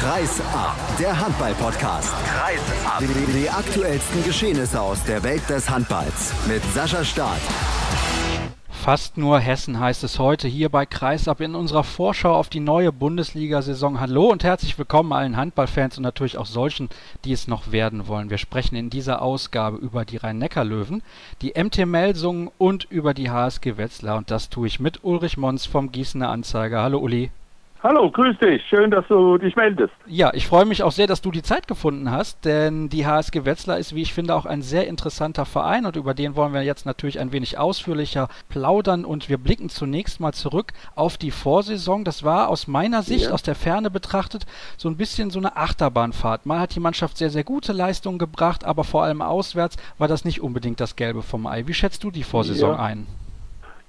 Kreis ab, der Handball-Podcast. Kreis ab. Die, die aktuellsten Geschehnisse aus der Welt des Handballs mit Sascha Staat. Fast nur Hessen heißt es heute hier bei Kreisab in unserer Vorschau auf die neue Bundesliga-Saison. Hallo und herzlich willkommen allen Handballfans und natürlich auch solchen, die es noch werden wollen. Wir sprechen in dieser Ausgabe über die Rhein-Neckar-Löwen, die MT Melsungen und über die HSG Wetzlar. Und das tue ich mit Ulrich Mons vom Gießener Anzeiger. Hallo Uli. Hallo, grüß dich. Schön, dass du dich meldest. Ja, ich freue mich auch sehr, dass du die Zeit gefunden hast, denn die HSG Wetzlar ist, wie ich finde, auch ein sehr interessanter Verein und über den wollen wir jetzt natürlich ein wenig ausführlicher plaudern und wir blicken zunächst mal zurück auf die Vorsaison. Das war aus meiner Sicht, ja. aus der Ferne betrachtet, so ein bisschen so eine Achterbahnfahrt. Mal hat die Mannschaft sehr, sehr gute Leistungen gebracht, aber vor allem auswärts war das nicht unbedingt das Gelbe vom Ei. Wie schätzt du die Vorsaison ja. ein?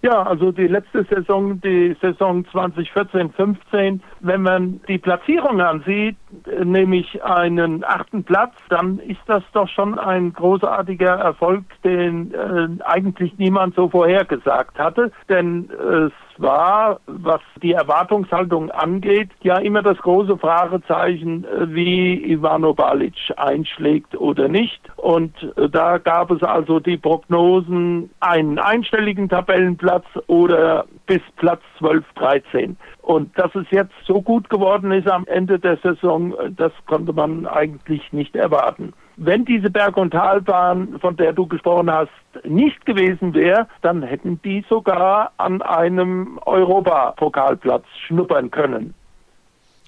Ja, also die letzte Saison, die Saison 2014-15, wenn man die Platzierung ansieht, nämlich einen achten Platz, dann ist das doch schon ein großartiger Erfolg, den äh, eigentlich niemand so vorhergesagt hatte. Denn es war, was die Erwartungshaltung angeht, ja immer das große Fragezeichen, äh, wie Ivano Balic einschlägt oder nicht. Und äh, da gab es also die Prognosen, einen einstelligen Tabellenplatz oder bis Platz 12, 13. Und dass es jetzt so gut geworden ist am Ende der Saison, äh, das konnte man eigentlich nicht erwarten. Wenn diese Berg- und Talbahn, von der du gesprochen hast, nicht gewesen wäre, dann hätten die sogar an einem Europapokalplatz schnuppern können.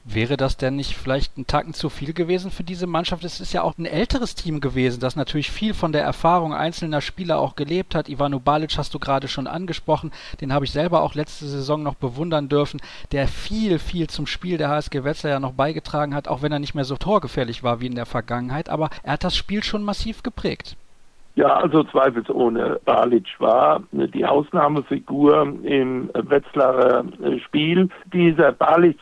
Wäre das denn nicht vielleicht ein Tacken zu viel gewesen für diese Mannschaft? Es ist ja auch ein älteres Team gewesen, das natürlich viel von der Erfahrung einzelner Spieler auch gelebt hat. Ivano Balic hast du gerade schon angesprochen, den habe ich selber auch letzte Saison noch bewundern dürfen, der viel, viel zum Spiel der HSG Wetzlar ja noch beigetragen hat, auch wenn er nicht mehr so torgefährlich war wie in der Vergangenheit, aber er hat das Spiel schon massiv geprägt. Ja, also zweifelsohne. Balic war die Ausnahmefigur im Wetzlarer Spiel. Dieser Balic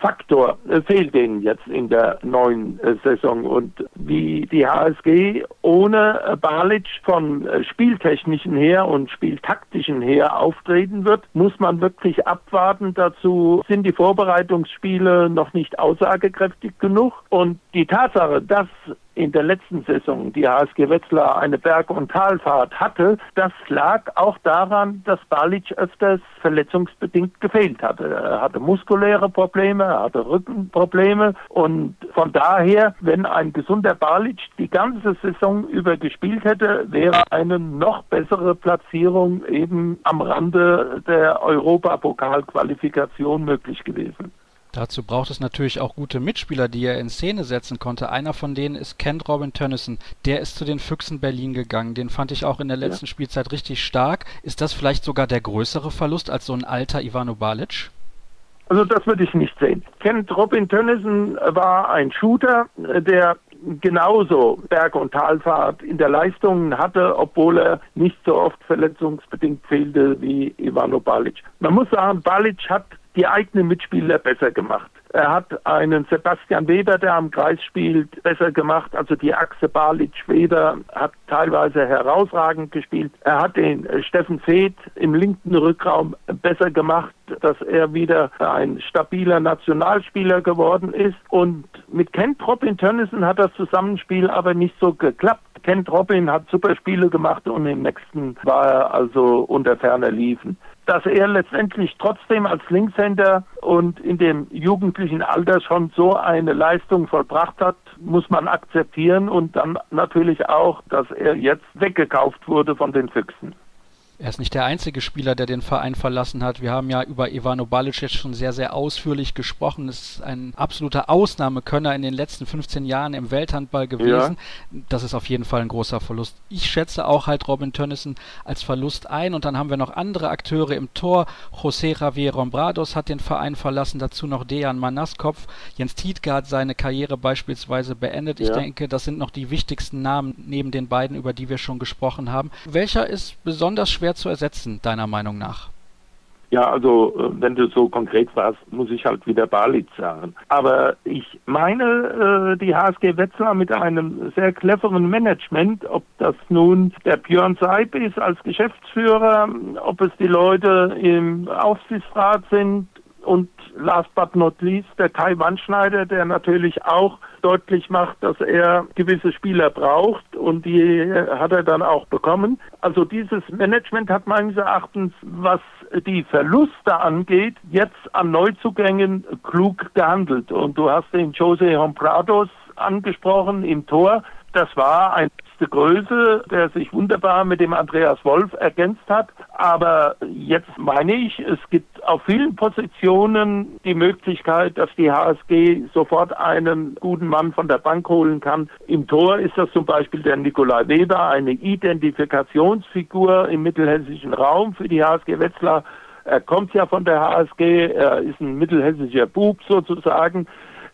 Faktor äh, fehlt denen jetzt in der neuen äh, Saison. Und wie die HSG ohne äh, Balic von spieltechnischen her und spieltaktischen her auftreten wird, muss man wirklich abwarten. Dazu sind die Vorbereitungsspiele noch nicht aussagekräftig genug. Und die Tatsache, dass in der letzten Saison die HSG Wetzlar eine Berg- und Talfahrt hatte, das lag auch daran, dass Balic öfters verletzungsbedingt gefehlt hatte. Er hatte muskuläre Probleme, er hatte Rückenprobleme und von daher, wenn ein gesunder Balic die ganze Saison über gespielt hätte, wäre eine noch bessere Platzierung eben am Rande der Europapokalqualifikation möglich gewesen. Dazu braucht es natürlich auch gute Mitspieler, die er in Szene setzen konnte. Einer von denen ist Kent Robin Tönnissen. Der ist zu den Füchsen Berlin gegangen. Den fand ich auch in der letzten ja. Spielzeit richtig stark. Ist das vielleicht sogar der größere Verlust als so ein alter Ivano Balic? Also das würde ich nicht sehen. Kent Robin Tönnissen war ein Shooter, der genauso Berg- und Talfahrt in der Leistung hatte, obwohl er nicht so oft verletzungsbedingt fehlte wie Ivano Balic. Man muss sagen, Balic hat die eigenen Mitspieler besser gemacht. Er hat einen Sebastian Weber, der am Kreis spielt, besser gemacht. Also die Achse Balic-Weber hat teilweise herausragend gespielt. Er hat den Steffen Feeth im linken Rückraum besser gemacht, dass er wieder ein stabiler Nationalspieler geworden ist. Und mit Kent Robin Tönnissen hat das Zusammenspiel aber nicht so geklappt. Kent Robin hat super Spiele gemacht und im nächsten war er also unter ferner Liefen dass er letztendlich trotzdem als Linkshänder und in dem jugendlichen Alter schon so eine Leistung vollbracht hat, muss man akzeptieren und dann natürlich auch, dass er jetzt weggekauft wurde von den Füchsen. Er ist nicht der einzige Spieler, der den Verein verlassen hat. Wir haben ja über Ivano Balic jetzt schon sehr, sehr ausführlich gesprochen. Es ist ein absoluter Ausnahmekönner in den letzten 15 Jahren im Welthandball gewesen. Ja. Das ist auf jeden Fall ein großer Verlust. Ich schätze auch halt Robin Tönnissen als Verlust ein. Und dann haben wir noch andere Akteure im Tor. José Javier Rombrados hat den Verein verlassen. Dazu noch Dejan Manaskopf. Jens Tietke hat seine Karriere beispielsweise beendet. Ich ja. denke, das sind noch die wichtigsten Namen neben den beiden, über die wir schon gesprochen haben. Welcher ist besonders schwer schwer zu ersetzen, deiner Meinung nach? Ja, also äh, wenn du so konkret warst, muss ich halt wieder Bali sagen. Aber ich meine, äh, die HSG Wetzlar mit einem sehr cleveren Management, ob das nun der Björn Seib ist als Geschäftsführer, ob es die Leute im Aufsichtsrat sind und last but not least der Kai Wandschneider, der natürlich auch deutlich macht, dass er gewisse Spieler braucht und die hat er dann auch bekommen. Also dieses Management hat meines Erachtens, was die Verluste angeht, jetzt an Neuzugängen klug gehandelt. Und du hast den Jose Homprados angesprochen im Tor. Das war ein letzte Größe, der sich wunderbar mit dem Andreas Wolf ergänzt hat. Aber jetzt meine ich, es gibt auf vielen Positionen die Möglichkeit, dass die HSG sofort einen guten Mann von der Bank holen kann. Im Tor ist das zum Beispiel der Nikolai Weber, eine Identifikationsfigur im mittelhessischen Raum für die HSG Wetzlar. Er kommt ja von der HSG, er ist ein mittelhessischer Bub sozusagen.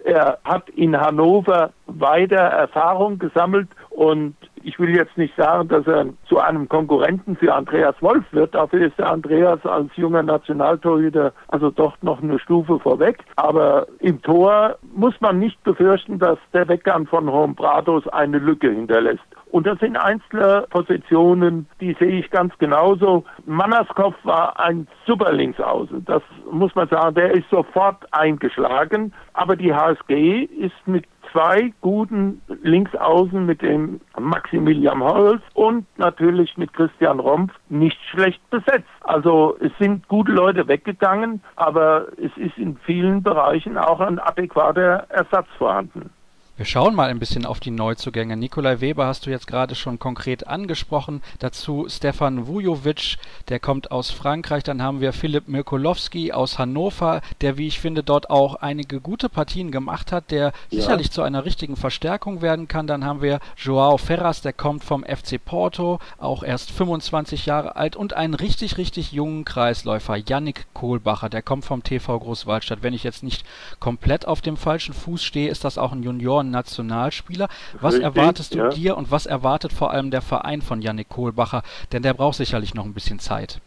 Er hat in Hannover weiter Erfahrung gesammelt und ich will jetzt nicht sagen, dass er zu einem Konkurrenten für Andreas Wolf wird. Dafür ist der Andreas als junger Nationaltorhüter also doch noch eine Stufe vorweg. Aber im Tor muss man nicht befürchten, dass der Weggang von Hombrados eine Lücke hinterlässt. Und das sind einzelne Positionen, die sehe ich ganz genauso. Mannerskopf war ein super Linksaußen. Das muss man sagen, der ist sofort eingeschlagen. Aber die HSG ist mit zwei guten Linksaußen mit dem Maximilian Holz und natürlich mit Christian Rompf nicht schlecht besetzt. Also es sind gute Leute weggegangen, aber es ist in vielen Bereichen auch ein adäquater Ersatz vorhanden. Wir schauen mal ein bisschen auf die Neuzugänge. Nikolai Weber hast du jetzt gerade schon konkret angesprochen. Dazu Stefan Vujovic, der kommt aus Frankreich. Dann haben wir Philipp Mirkolowski aus Hannover, der, wie ich finde, dort auch einige gute Partien gemacht hat, der ja. sicherlich zu einer richtigen Verstärkung werden kann. Dann haben wir Joao Ferras, der kommt vom FC Porto, auch erst 25 Jahre alt und einen richtig, richtig jungen Kreisläufer, Yannick Kohlbacher, der kommt vom TV Großwaldstadt. Wenn ich jetzt nicht komplett auf dem falschen Fuß stehe, ist das auch ein Junioren Nationalspieler. Was Richtig, erwartest du ja. dir und was erwartet vor allem der Verein von Yannick Kohlbacher? Denn der braucht sicherlich noch ein bisschen Zeit.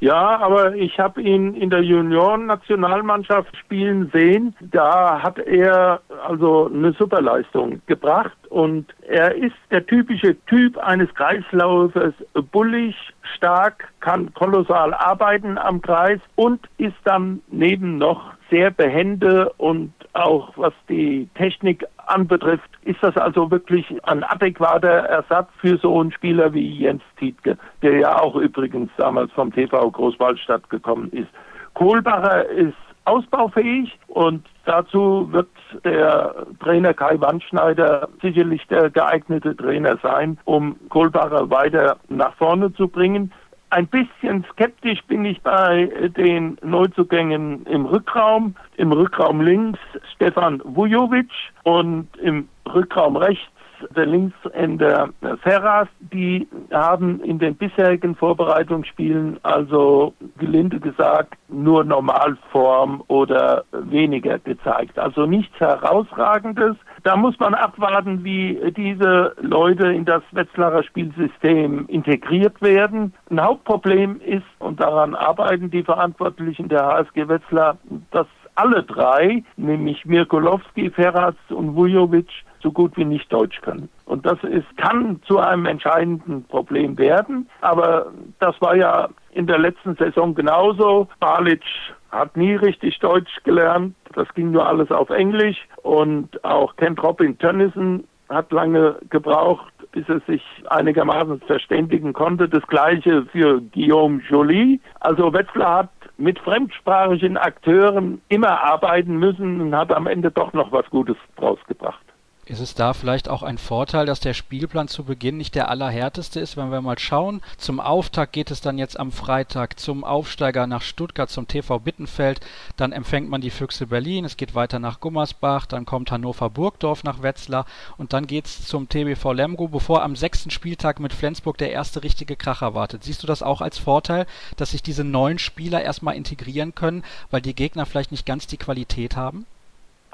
Ja, aber ich habe ihn in der Junioren-Nationalmannschaft spielen sehen. Da hat er also eine Superleistung gebracht und er ist der typische Typ eines Kreislaufers, bullig, stark, kann kolossal arbeiten am Kreis und ist dann neben noch sehr behende und auch was die Technik anbetrifft, ist das also wirklich ein adäquater Ersatz für so einen Spieler wie Jens Tietke, der ja auch übrigens damals vom TV Großwaldstadt gekommen ist. Kohlbacher ist ausbaufähig und dazu wird der Trainer Kai Wandschneider sicherlich der geeignete Trainer sein, um Kohlbacher weiter nach vorne zu bringen. Ein bisschen skeptisch bin ich bei den Neuzugängen im Rückraum. Im Rückraum links Stefan Vujovic und im Rückraum rechts der Linkshänder Ferras, die haben in den bisherigen Vorbereitungsspielen also gelinde gesagt nur Normalform oder weniger gezeigt. Also nichts Herausragendes. Da muss man abwarten, wie diese Leute in das Wetzlarer Spielsystem integriert werden. Ein Hauptproblem ist, und daran arbeiten die Verantwortlichen der HSG Wetzlar, dass alle drei, nämlich Mirkolowski, Ferraz und Vujovic, so gut wie nicht Deutsch können. Und das ist, kann zu einem entscheidenden Problem werden. Aber das war ja in der letzten Saison genauso. Balic hat nie richtig Deutsch gelernt. Das ging nur alles auf Englisch. Und auch Kent Robin Tönnissen hat lange gebraucht, bis er sich einigermaßen verständigen konnte. Das gleiche für Guillaume Joly. Also Wetzlar hat mit fremdsprachigen Akteuren immer arbeiten müssen und hat am Ende doch noch was Gutes draus gebracht. Ist es da vielleicht auch ein Vorteil, dass der Spielplan zu Beginn nicht der allerhärteste ist? Wenn wir mal schauen, zum Auftakt geht es dann jetzt am Freitag zum Aufsteiger nach Stuttgart, zum TV Bittenfeld. Dann empfängt man die Füchse Berlin, es geht weiter nach Gummersbach, dann kommt Hannover Burgdorf nach Wetzlar und dann geht es zum TBV Lemgo, bevor am sechsten Spieltag mit Flensburg der erste richtige Kracher wartet. Siehst du das auch als Vorteil, dass sich diese neuen Spieler erstmal integrieren können, weil die Gegner vielleicht nicht ganz die Qualität haben?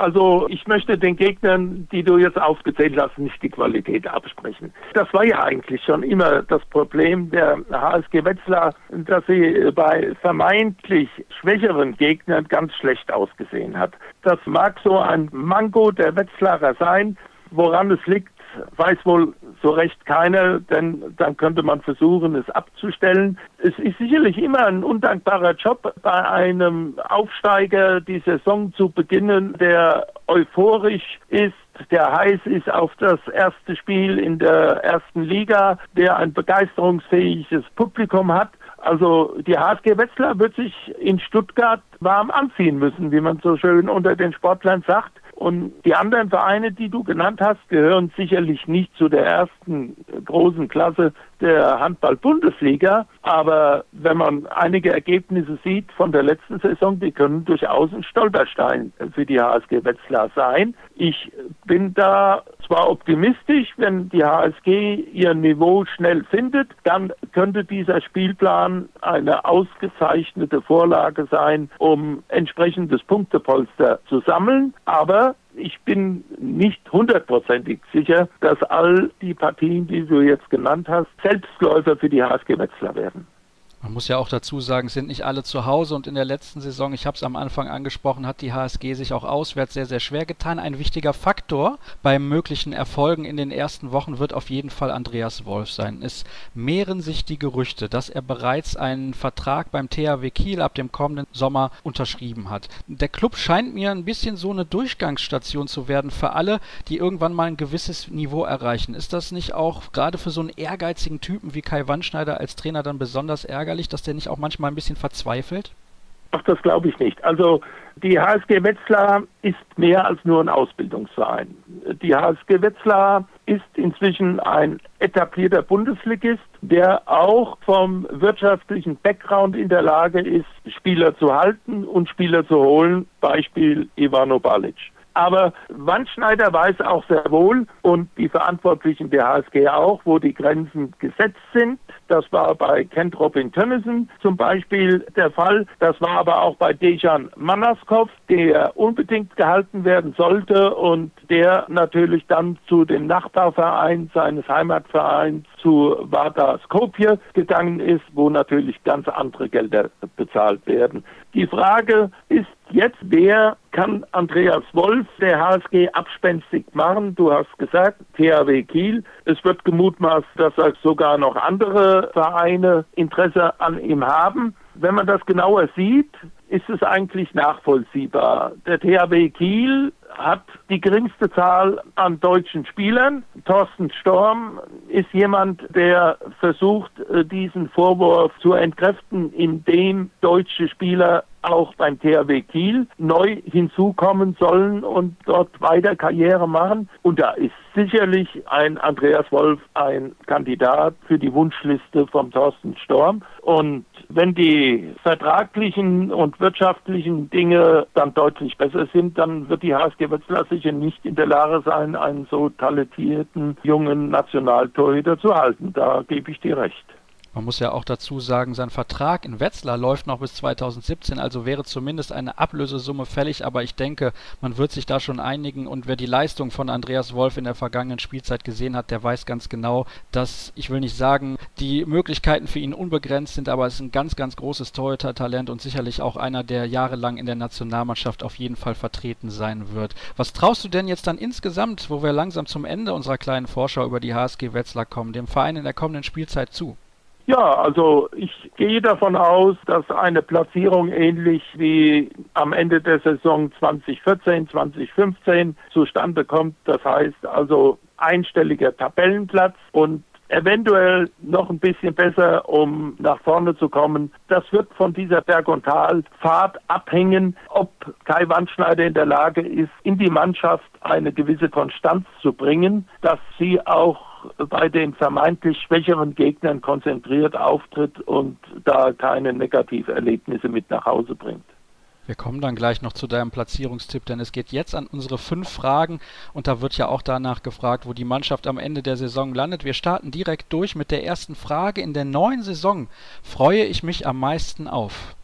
Also ich möchte den Gegnern, die du jetzt aufgezählt hast, nicht die Qualität absprechen. Das war ja eigentlich schon immer das Problem der HSG Wetzlar, dass sie bei vermeintlich schwächeren Gegnern ganz schlecht ausgesehen hat. Das mag so ein Manko der Wetzlarer sein. Woran es liegt, weiß wohl so recht keine, denn dann könnte man versuchen, es abzustellen. Es ist sicherlich immer ein undankbarer Job, bei einem Aufsteiger die Saison zu beginnen, der euphorisch ist, der heiß ist auf das erste Spiel in der ersten Liga, der ein begeisterungsfähiges Publikum hat. Also die HSG Wetzlar wird sich in Stuttgart warm anziehen müssen, wie man so schön unter den Sportlern sagt. Und die anderen Vereine, die du genannt hast, gehören sicherlich nicht zu der ersten großen Klasse der Handball-Bundesliga. Aber wenn man einige Ergebnisse sieht von der letzten Saison, die können durchaus ein Stolperstein für die HSG Wetzlar sein. Ich bin da zwar optimistisch, wenn die HSG ihr Niveau schnell findet, dann könnte dieser Spielplan eine ausgezeichnete Vorlage sein, um entsprechendes Punktepolster zu sammeln. Aber ich bin nicht hundertprozentig sicher, dass all die Partien, die du jetzt genannt hast, Selbstläufer für die HSG Wetzlar werden. Man muss ja auch dazu sagen, sind nicht alle zu Hause und in der letzten Saison, ich habe es am Anfang angesprochen, hat die HSG sich auch auswärts sehr, sehr schwer getan. Ein wichtiger Faktor bei möglichen Erfolgen in den ersten Wochen wird auf jeden Fall Andreas Wolf sein. Es mehren sich die Gerüchte, dass er bereits einen Vertrag beim THW Kiel ab dem kommenden Sommer unterschrieben hat. Der Club scheint mir ein bisschen so eine Durchgangsstation zu werden für alle, die irgendwann mal ein gewisses Niveau erreichen. Ist das nicht auch gerade für so einen ehrgeizigen Typen wie Kai Wandschneider als Trainer dann besonders ärgerlich? Ärgerlich, dass der nicht auch manchmal ein bisschen verzweifelt? Ach, das glaube ich nicht. Also die HSG Wetzlar ist mehr als nur ein Ausbildungsverein. Die HSG Wetzlar ist inzwischen ein etablierter Bundesligist, der auch vom wirtschaftlichen Background in der Lage ist, Spieler zu halten und Spieler zu holen. Beispiel Ivano Balic. Aber Wandschneider weiß auch sehr wohl und die Verantwortlichen der HSG auch, wo die Grenzen gesetzt sind. Das war bei Kent Robin Tönnissen zum Beispiel der Fall. Das war aber auch bei Dejan Manaskov, der unbedingt gehalten werden sollte und der natürlich dann zu dem Nachbarverein seines Heimatvereins zu Vardar Skopje gegangen ist, wo natürlich ganz andere Gelder bezahlt werden. Die Frage ist jetzt, wer kann Andreas Wolf der HSG abspenstig machen? Du hast gesagt, THW Kiel. Es wird gemutmaßt, dass sogar noch andere Vereine Interesse an ihm haben. Wenn man das genauer sieht, ist es eigentlich nachvollziehbar. Der THW Kiel hat die geringste Zahl an deutschen Spielern. Thorsten Storm ist jemand, der versucht, äh, diesen Vorwurf zu entkräften, indem deutsche Spieler auch beim THW Kiel neu hinzukommen sollen und dort weiter Karriere machen. Und da ist sicherlich ein Andreas Wolf ein Kandidat für die Wunschliste vom Thorsten Storm. Und wenn die vertraglichen und wirtschaftlichen Dinge dann deutlich besser sind, dann wird die HSG Wetzlar sicher nicht in der Lage sein, einen so talentierten jungen Nationaltorhüter zu halten. Da gebe ich dir recht. Man muss ja auch dazu sagen, sein Vertrag in Wetzlar läuft noch bis 2017, also wäre zumindest eine Ablösesumme fällig, aber ich denke, man wird sich da schon einigen und wer die Leistung von Andreas Wolf in der vergangenen Spielzeit gesehen hat, der weiß ganz genau, dass, ich will nicht sagen, die Möglichkeiten für ihn unbegrenzt sind, aber es ist ein ganz, ganz großes Torhüter-Talent und sicherlich auch einer, der jahrelang in der Nationalmannschaft auf jeden Fall vertreten sein wird. Was traust du denn jetzt dann insgesamt, wo wir langsam zum Ende unserer kleinen Vorschau über die HSG Wetzlar kommen, dem Verein in der kommenden Spielzeit zu? Ja, also ich gehe davon aus, dass eine Platzierung ähnlich wie am Ende der Saison 2014, 2015 zustande kommt. Das heißt also einstelliger Tabellenplatz und eventuell noch ein bisschen besser, um nach vorne zu kommen. Das wird von dieser Berg- und Talfahrt abhängen, ob Kai Wandschneider in der Lage ist, in die Mannschaft eine gewisse Konstanz zu bringen, dass sie auch bei den vermeintlich schwächeren Gegnern konzentriert auftritt und da keine Negativerlebnisse mit nach Hause bringt. Wir kommen dann gleich noch zu deinem Platzierungstipp, denn es geht jetzt an unsere fünf Fragen und da wird ja auch danach gefragt, wo die Mannschaft am Ende der Saison landet. Wir starten direkt durch mit der ersten Frage. In der neuen Saison freue ich mich am meisten auf.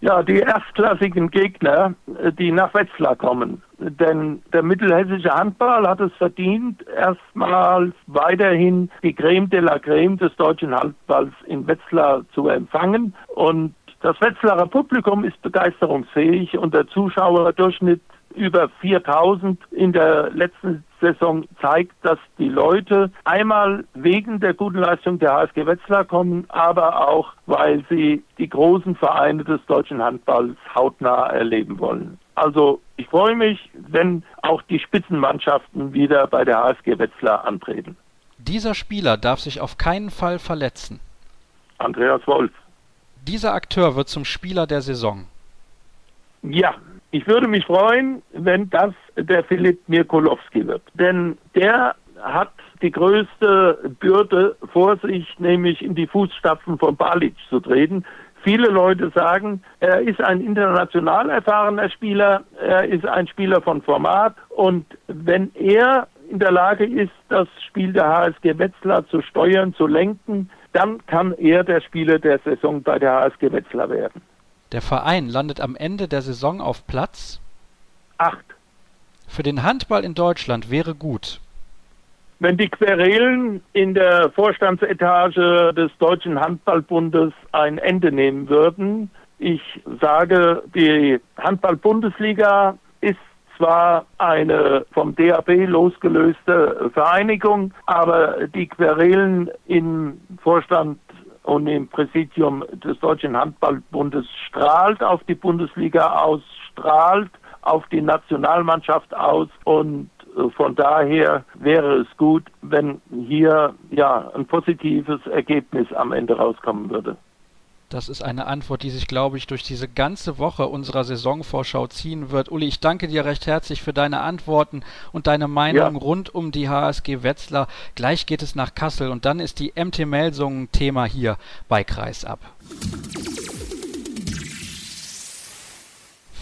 Ja, die erstklassigen Gegner, die nach Wetzlar kommen. Denn der mittelhessische Handball hat es verdient, erstmals weiterhin die Creme de la Creme des deutschen Handballs in Wetzlar zu empfangen. Und das Wetzlarer Publikum ist begeisterungsfähig und der Zuschauerdurchschnitt über 4000 in der letzten Saison zeigt, dass die Leute einmal wegen der guten Leistung der HSG Wetzlar kommen, aber auch, weil sie die großen Vereine des deutschen Handballs hautnah erleben wollen. Also ich freue mich, wenn auch die Spitzenmannschaften wieder bei der HSG Wetzlar antreten. Dieser Spieler darf sich auf keinen Fall verletzen. Andreas Wolf. Dieser Akteur wird zum Spieler der Saison. Ja, ich würde mich freuen, wenn das der Philipp Mirkolowski wird. Denn der hat die größte Bürde vor sich, nämlich in die Fußstapfen von Balic zu treten. Viele Leute sagen, er ist ein international erfahrener Spieler, er ist ein Spieler von Format und wenn er in der Lage ist, das Spiel der HSG Wetzlar zu steuern, zu lenken, dann kann er der Spieler der Saison bei der HSG Wetzlar werden. Der Verein landet am Ende der Saison auf Platz 8. Für den Handball in Deutschland wäre gut. Wenn die Querelen in der Vorstandsetage des Deutschen Handballbundes ein Ende nehmen würden, ich sage, die Handball-Bundesliga ist zwar eine vom DAB losgelöste Vereinigung, aber die Querelen im Vorstand und im Präsidium des Deutschen Handballbundes strahlt auf die Bundesliga aus, strahlt auf die Nationalmannschaft aus und äh, von daher wäre es gut, wenn hier ja ein positives Ergebnis am Ende rauskommen würde. Das ist eine Antwort, die sich, glaube ich, durch diese ganze Woche unserer Saisonvorschau ziehen wird. Uli, ich danke dir recht herzlich für deine Antworten und deine Meinung ja. rund um die HSG Wetzlar. Gleich geht es nach Kassel und dann ist die MT Melsungen Thema hier bei Kreisab.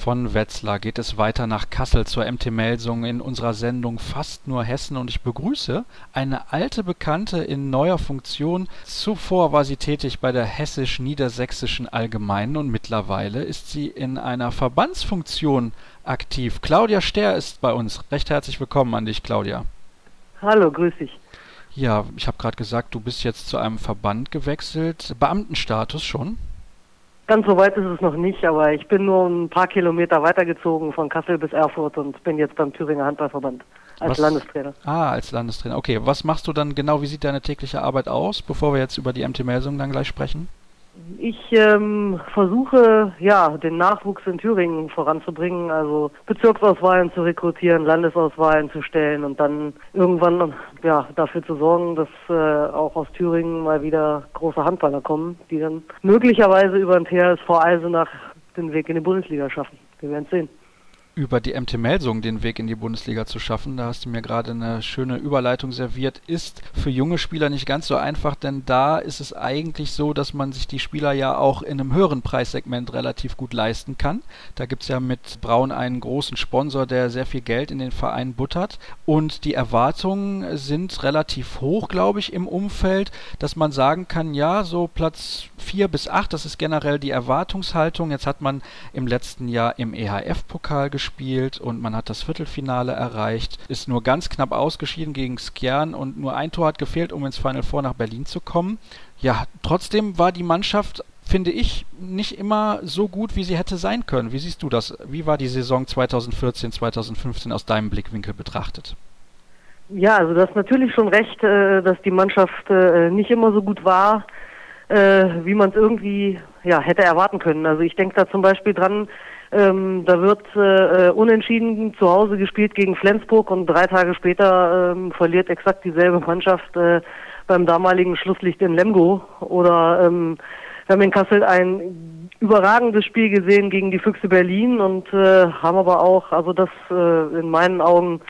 Von Wetzlar geht es weiter nach Kassel zur MT Melsung in unserer Sendung Fast nur Hessen und ich begrüße eine alte Bekannte in neuer Funktion. Zuvor war sie tätig bei der Hessisch-Niedersächsischen Allgemeinen und mittlerweile ist sie in einer Verbandsfunktion aktiv. Claudia Ster ist bei uns. Recht herzlich willkommen an dich, Claudia. Hallo, grüß dich. Ja, ich habe gerade gesagt, du bist jetzt zu einem Verband gewechselt. Beamtenstatus schon? Ganz so weit ist es noch nicht, aber ich bin nur ein paar Kilometer weitergezogen von Kassel bis Erfurt und bin jetzt beim Thüringer Handballverband als Was? Landestrainer. Ah, als Landestrainer. Okay, was machst du dann genau? Wie sieht deine tägliche Arbeit aus, bevor wir jetzt über die MT-Melsung dann gleich sprechen? Ich ähm, versuche, ja, den Nachwuchs in Thüringen voranzubringen, also Bezirksauswahlen zu rekrutieren, Landesauswahlen zu stellen und dann irgendwann ja, dafür zu sorgen, dass äh, auch aus Thüringen mal wieder große Handballer kommen, die dann möglicherweise über den THSV Eisenach den Weg in die Bundesliga schaffen. Wir werden sehen über die MT Melsung den Weg in die Bundesliga zu schaffen. Da hast du mir gerade eine schöne Überleitung serviert. Ist für junge Spieler nicht ganz so einfach, denn da ist es eigentlich so, dass man sich die Spieler ja auch in einem höheren Preissegment relativ gut leisten kann. Da gibt es ja mit Braun einen großen Sponsor, der sehr viel Geld in den Verein buttert. Und die Erwartungen sind relativ hoch, glaube ich, im Umfeld, dass man sagen kann, ja, so Platz 4 bis 8, das ist generell die Erwartungshaltung. Jetzt hat man im letzten Jahr im EHF-Pokal gespielt gespielt und man hat das Viertelfinale erreicht, ist nur ganz knapp ausgeschieden gegen Skjern und nur ein Tor hat gefehlt, um ins Final Four nach Berlin zu kommen. Ja, trotzdem war die Mannschaft finde ich, nicht immer so gut, wie sie hätte sein können. Wie siehst du das? Wie war die Saison 2014, 2015 aus deinem Blickwinkel betrachtet? Ja, also du hast natürlich schon recht, äh, dass die Mannschaft äh, nicht immer so gut war, äh, wie man es irgendwie ja, hätte erwarten können. Also ich denke da zum Beispiel dran, ähm, da wird äh, unentschieden zu Hause gespielt gegen Flensburg und drei Tage später ähm, verliert exakt dieselbe Mannschaft äh, beim damaligen Schlusslicht in Lemgo. Oder ähm, wir haben in Kassel ein überragendes Spiel gesehen gegen die Füchse Berlin und äh, haben aber auch, also das äh, in meinen Augen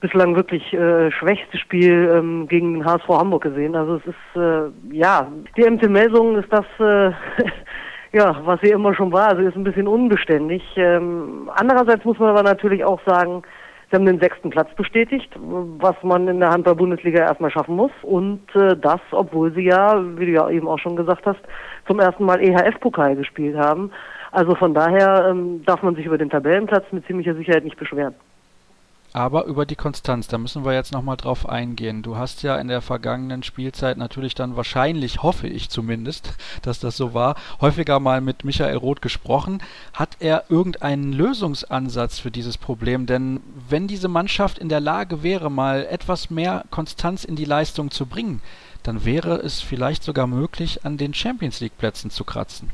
bislang wirklich äh, schwächste Spiel ähm, gegen den HSV Hamburg gesehen. Also es ist äh, ja die MT Melsungen ist das äh, ja, was sie immer schon war. Also ist ein bisschen unbeständig. Ähm, andererseits muss man aber natürlich auch sagen, sie haben den sechsten Platz bestätigt, was man in der Handball-Bundesliga erstmal schaffen muss. Und äh, das, obwohl sie ja, wie du ja eben auch schon gesagt hast, zum ersten Mal EHF-Pokal gespielt haben. Also von daher ähm, darf man sich über den Tabellenplatz mit ziemlicher Sicherheit nicht beschweren. Aber über die Konstanz, da müssen wir jetzt nochmal drauf eingehen. Du hast ja in der vergangenen Spielzeit natürlich dann wahrscheinlich, hoffe ich zumindest, dass das so war, häufiger mal mit Michael Roth gesprochen. Hat er irgendeinen Lösungsansatz für dieses Problem? Denn wenn diese Mannschaft in der Lage wäre, mal etwas mehr Konstanz in die Leistung zu bringen, dann wäre es vielleicht sogar möglich, an den Champions League Plätzen zu kratzen.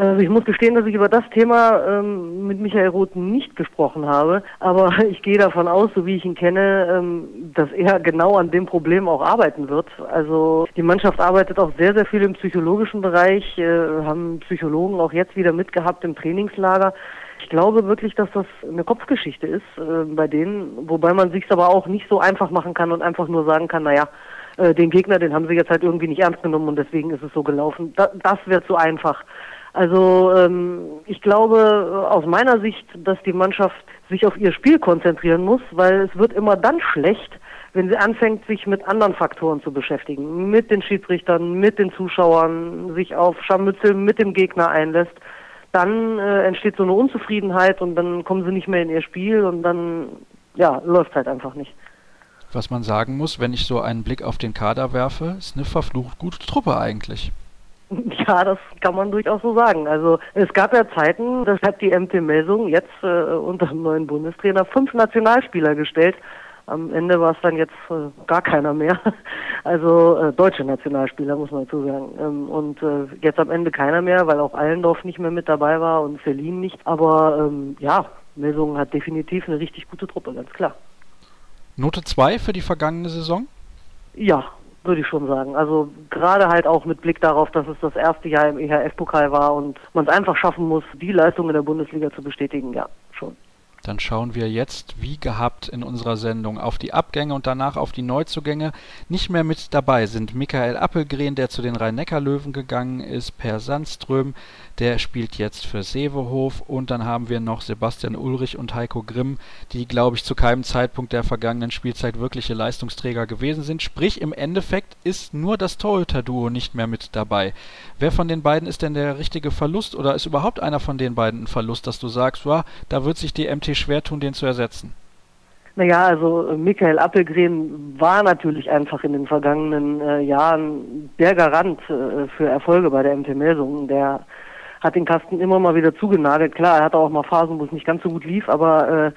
Also ich muss gestehen, dass ich über das Thema ähm, mit Michael Roth nicht gesprochen habe, aber ich gehe davon aus, so wie ich ihn kenne, ähm, dass er genau an dem Problem auch arbeiten wird. Also die Mannschaft arbeitet auch sehr, sehr viel im psychologischen Bereich, äh, haben Psychologen auch jetzt wieder mitgehabt im Trainingslager. Ich glaube wirklich, dass das eine Kopfgeschichte ist äh, bei denen, wobei man sich aber auch nicht so einfach machen kann und einfach nur sagen kann, naja, äh, den Gegner, den haben sie jetzt halt irgendwie nicht ernst genommen und deswegen ist es so gelaufen. Da, das wird zu einfach. Also ähm, ich glaube aus meiner Sicht, dass die Mannschaft sich auf ihr Spiel konzentrieren muss, weil es wird immer dann schlecht, wenn sie anfängt, sich mit anderen Faktoren zu beschäftigen, mit den Schiedsrichtern, mit den Zuschauern, sich auf Scharmützel mit dem Gegner einlässt, dann äh, entsteht so eine Unzufriedenheit und dann kommen sie nicht mehr in ihr Spiel und dann ja, läuft halt einfach nicht. Was man sagen muss, wenn ich so einen Blick auf den Kader werfe, ist eine verflucht gute Truppe eigentlich. Ja, das kann man durchaus so sagen. Also es gab ja Zeiten, das hat die MT Melsung jetzt äh, unter dem neuen Bundestrainer fünf Nationalspieler gestellt. Am Ende war es dann jetzt äh, gar keiner mehr. Also äh, deutsche Nationalspieler muss man dazu sagen. Ähm, und äh, jetzt am Ende keiner mehr, weil auch Allendorf nicht mehr mit dabei war und Selin nicht. Aber ähm, ja, Melsung hat definitiv eine richtig gute Truppe, ganz klar. Note 2 für die vergangene Saison? Ja, würde ich schon sagen. Also gerade halt auch mit Blick darauf, dass es das erste Jahr im EHF-Pokal war und man es einfach schaffen muss, die Leistung in der Bundesliga zu bestätigen, ja, schon. Dann schauen wir jetzt, wie gehabt in unserer Sendung, auf die Abgänge und danach auf die Neuzugänge. Nicht mehr mit dabei sind Michael Appelgren, der zu den Rhein-Neckar-Löwen gegangen ist, Per Sandström, der spielt jetzt für Sevehof und dann haben wir noch Sebastian Ulrich und Heiko Grimm, die, glaube ich, zu keinem Zeitpunkt der vergangenen Spielzeit wirkliche Leistungsträger gewesen sind. Sprich, im Endeffekt ist nur das Torhüter-Duo nicht mehr mit dabei. Wer von den beiden ist denn der richtige Verlust oder ist überhaupt einer von den beiden ein Verlust, dass du sagst, wow, da wird sich die MT schwer tun, den zu ersetzen? Naja, also äh, Michael Appelgren war natürlich einfach in den vergangenen äh, Jahren der Garant äh, für Erfolge bei der MT Melsungen. Der hat den Kasten immer mal wieder zugenagelt. Klar, er hatte auch mal Phasen, wo es nicht ganz so gut lief, aber äh,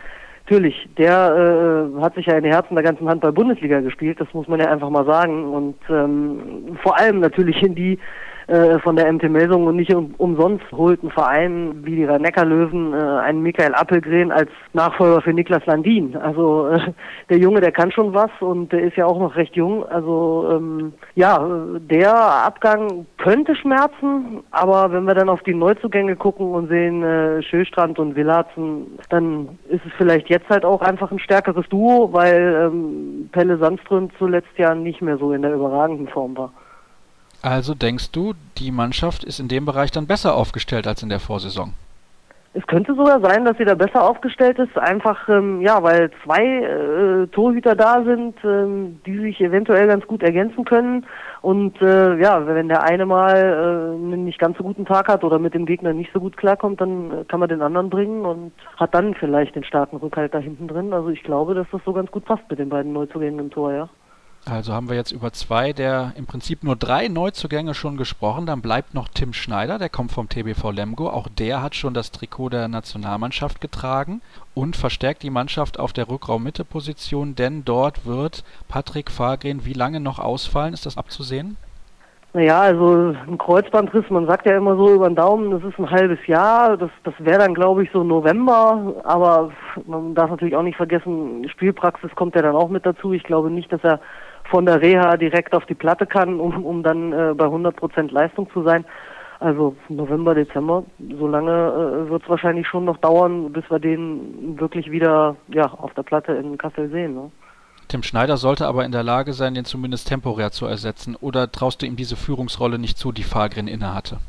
natürlich, der äh, hat sich ja in die Herzen der ganzen Handball-Bundesliga gespielt, das muss man ja einfach mal sagen. Und ähm, vor allem natürlich in die äh, von der MT Melsung und nicht um, umsonst holt ein Verein wie die Rhein-Neckar-Löwen äh, einen Michael Appelgren als Nachfolger für Niklas Landin. Also äh, der Junge, der kann schon was und der ist ja auch noch recht jung. Also ähm, ja, der Abgang könnte schmerzen, aber wenn wir dann auf die Neuzugänge gucken und sehen äh, Schöstrand und Villarzen, dann ist es vielleicht jetzt halt auch einfach ein stärkeres Duo, weil ähm, Pelle Sandström zuletzt ja nicht mehr so in der überragenden Form war. Also denkst du, die Mannschaft ist in dem Bereich dann besser aufgestellt als in der Vorsaison? Es könnte sogar sein, dass sie da besser aufgestellt ist, einfach ähm, ja, weil zwei äh, Torhüter da sind, ähm, die sich eventuell ganz gut ergänzen können. Und äh, ja, wenn der eine mal äh, einen nicht ganz so guten Tag hat oder mit dem Gegner nicht so gut klarkommt, dann äh, kann man den anderen bringen und hat dann vielleicht den starken Rückhalt da hinten drin. Also ich glaube, dass das so ganz gut passt mit den beiden Neuzugängen im Tor, ja. Also haben wir jetzt über zwei der im Prinzip nur drei Neuzugänge schon gesprochen. Dann bleibt noch Tim Schneider, der kommt vom TBV Lemgo. Auch der hat schon das Trikot der Nationalmannschaft getragen und verstärkt die Mannschaft auf der Rückraum-Mitte-Position, denn dort wird Patrick Fahrgren wie lange noch ausfallen? Ist das abzusehen? Naja, also ein Kreuzbandriss, man sagt ja immer so über den Daumen, das ist ein halbes Jahr, das, das wäre dann glaube ich so November, aber man darf natürlich auch nicht vergessen, Spielpraxis kommt ja dann auch mit dazu. Ich glaube nicht, dass er von der Reha direkt auf die Platte kann, um, um dann äh, bei 100% Leistung zu sein. Also November, Dezember, so lange äh, wird es wahrscheinlich schon noch dauern, bis wir den wirklich wieder ja, auf der Platte in Kassel sehen. Ne? Tim Schneider sollte aber in der Lage sein, den zumindest temporär zu ersetzen. Oder traust du ihm diese Führungsrolle nicht zu, die Fahrgren innehatte?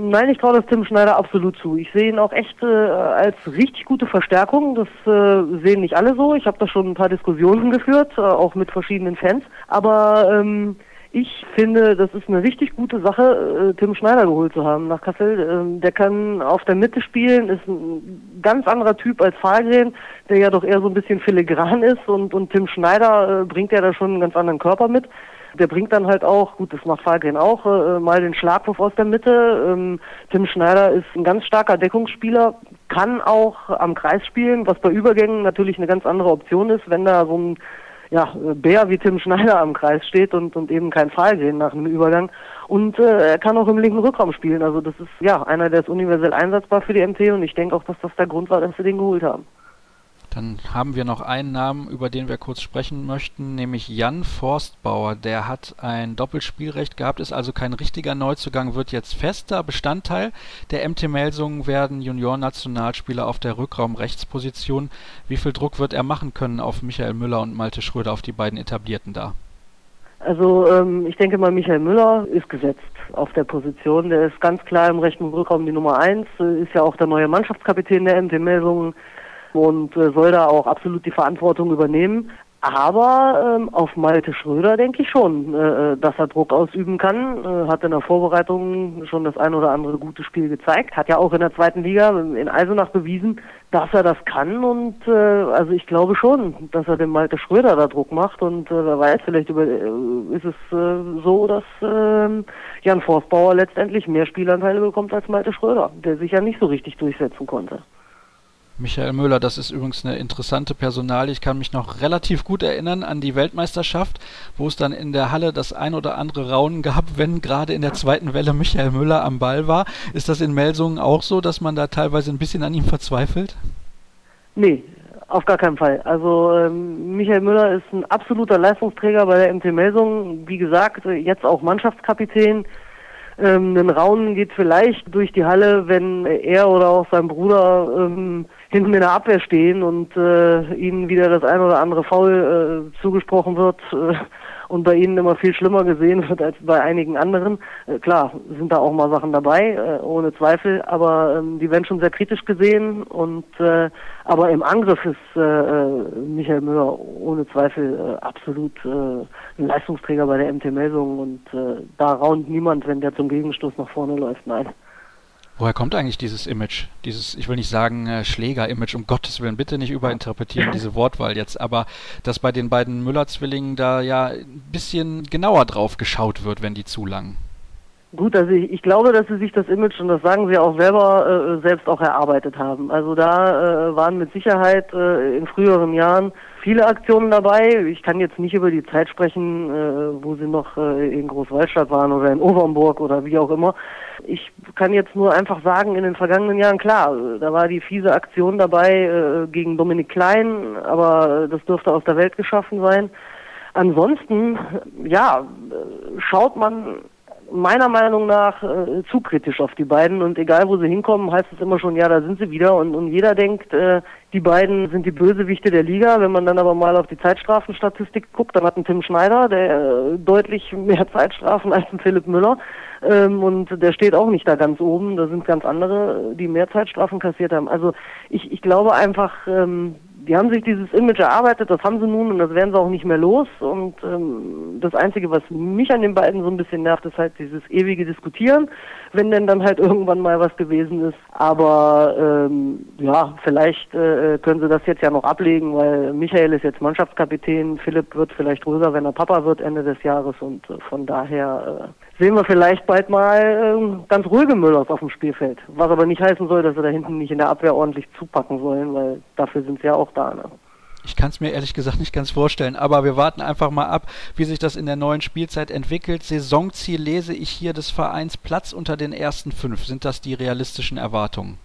Nein, ich traue das Tim Schneider absolut zu. Ich sehe ihn auch echt äh, als richtig gute Verstärkung. Das äh, sehen nicht alle so. Ich habe da schon ein paar Diskussionen geführt, äh, auch mit verschiedenen Fans. Aber ähm, ich finde, das ist eine richtig gute Sache, äh, Tim Schneider geholt zu haben nach Kassel. Ähm, der kann auf der Mitte spielen, ist ein ganz anderer Typ als Fahlgren, der ja doch eher so ein bisschen filigran ist und, und Tim Schneider äh, bringt ja da schon einen ganz anderen Körper mit. Der bringt dann halt auch, gut, das macht Fahlgren auch, äh, mal den Schlagwurf aus der Mitte. Ähm, Tim Schneider ist ein ganz starker Deckungsspieler, kann auch am Kreis spielen, was bei Übergängen natürlich eine ganz andere Option ist, wenn da so ein ja, Bär wie Tim Schneider am Kreis steht und, und eben kein Fall sehen nach einem Übergang. Und äh, er kann auch im linken Rückraum spielen. Also das ist ja einer, der ist universell einsatzbar für die MT und ich denke auch, dass das der Grund war, dass sie den geholt haben. Dann haben wir noch einen Namen, über den wir kurz sprechen möchten, nämlich Jan Forstbauer. Der hat ein Doppelspielrecht gehabt, ist also kein richtiger Neuzugang, wird jetzt fester Bestandteil der MT Melsungen, werden Junior-Nationalspieler auf der Rückraumrechtsposition. Wie viel Druck wird er machen können auf Michael Müller und Malte Schröder, auf die beiden Etablierten da? Also ähm, ich denke mal, Michael Müller ist gesetzt auf der Position. Der ist ganz klar im rechten Rückraum die Nummer eins, ist ja auch der neue Mannschaftskapitän der MT Melsungen und äh, soll da auch absolut die Verantwortung übernehmen. Aber ähm, auf Malte Schröder denke ich schon, äh, dass er Druck ausüben kann. Äh, hat in der Vorbereitung schon das ein oder andere gute Spiel gezeigt. Hat ja auch in der zweiten Liga in Eisenach bewiesen, dass er das kann. Und äh, also ich glaube schon, dass er dem Malte Schröder da Druck macht. Und äh, wer weiß, vielleicht über, äh, ist es äh, so, dass äh, Jan Forstbauer letztendlich mehr Spielanteile bekommt als Malte Schröder, der sich ja nicht so richtig durchsetzen konnte. Michael Müller, das ist übrigens eine interessante Personalie. Ich kann mich noch relativ gut erinnern an die Weltmeisterschaft, wo es dann in der Halle das ein oder andere Raunen gab, wenn gerade in der zweiten Welle Michael Müller am Ball war. Ist das in Melsungen auch so, dass man da teilweise ein bisschen an ihm verzweifelt? Nee, auf gar keinen Fall. Also ähm, Michael Müller ist ein absoluter Leistungsträger bei der MT Melsungen. Wie gesagt, jetzt auch Mannschaftskapitän. Ähm, ein Raunen geht vielleicht durch die Halle, wenn er oder auch sein Bruder ähm, hinten in der Abwehr stehen und äh, ihnen wieder das ein oder andere Foul äh, zugesprochen wird äh, und bei ihnen immer viel schlimmer gesehen wird als bei einigen anderen. Äh, klar, sind da auch mal Sachen dabei, äh, ohne Zweifel, aber ähm, die werden schon sehr kritisch gesehen und äh, aber im Angriff ist äh, äh Michael Müller ohne Zweifel äh, absolut äh, ein Leistungsträger bei der MT Melsung und äh, da raunt niemand, wenn der zum Gegenstoß nach vorne läuft. Nein. Woher kommt eigentlich dieses Image? Dieses, ich will nicht sagen äh, Schläger-Image, um Gottes Willen, bitte nicht überinterpretieren diese Wortwahl jetzt, aber dass bei den beiden Müller-Zwillingen da ja ein bisschen genauer drauf geschaut wird, wenn die zulangen. Gut, also ich, ich, glaube, dass sie sich das Image, und das sagen sie auch selber, äh, selbst auch erarbeitet haben. Also da äh, waren mit Sicherheit äh, in früheren Jahren viele Aktionen dabei. Ich kann jetzt nicht über die Zeit sprechen, äh, wo sie noch äh, in Großwaldstadt waren oder in Overnburg oder wie auch immer. Ich kann jetzt nur einfach sagen, in den vergangenen Jahren, klar, da war die fiese Aktion dabei äh, gegen Dominik Klein, aber das dürfte aus der Welt geschaffen sein. Ansonsten, ja, schaut man meiner Meinung nach äh, zu kritisch auf die beiden und egal wo sie hinkommen, heißt es immer schon, ja, da sind sie wieder und, und jeder denkt, äh, die beiden sind die Bösewichte der Liga. Wenn man dann aber mal auf die Zeitstrafenstatistik guckt, dann hat ein Tim Schneider, der äh, deutlich mehr Zeitstrafen als ein Philipp Müller ähm, und der steht auch nicht da ganz oben. Da sind ganz andere, die mehr Zeitstrafen kassiert haben. Also ich, ich glaube einfach, ähm, die haben sich dieses Image erarbeitet, das haben sie nun und das werden sie auch nicht mehr los. Und ähm, das Einzige, was mich an den beiden so ein bisschen nervt, ist halt dieses ewige Diskutieren, wenn denn dann halt irgendwann mal was gewesen ist. Aber ähm, ja, vielleicht äh, können sie das jetzt ja noch ablegen, weil Michael ist jetzt Mannschaftskapitän, Philipp wird vielleicht ruhiger, wenn er Papa wird Ende des Jahres und äh, von daher äh, sehen wir vielleicht bald mal äh, ganz ruhige Müllers auf dem Spielfeld. Was aber nicht heißen soll, dass sie da hinten nicht in der Abwehr ordentlich zupacken sollen, weil dafür sind sie ja auch da. Ne? Ich kann es mir ehrlich gesagt nicht ganz vorstellen, aber wir warten einfach mal ab, wie sich das in der neuen Spielzeit entwickelt. Saisonziel lese ich hier des Vereins Platz unter den ersten fünf. Sind das die realistischen Erwartungen?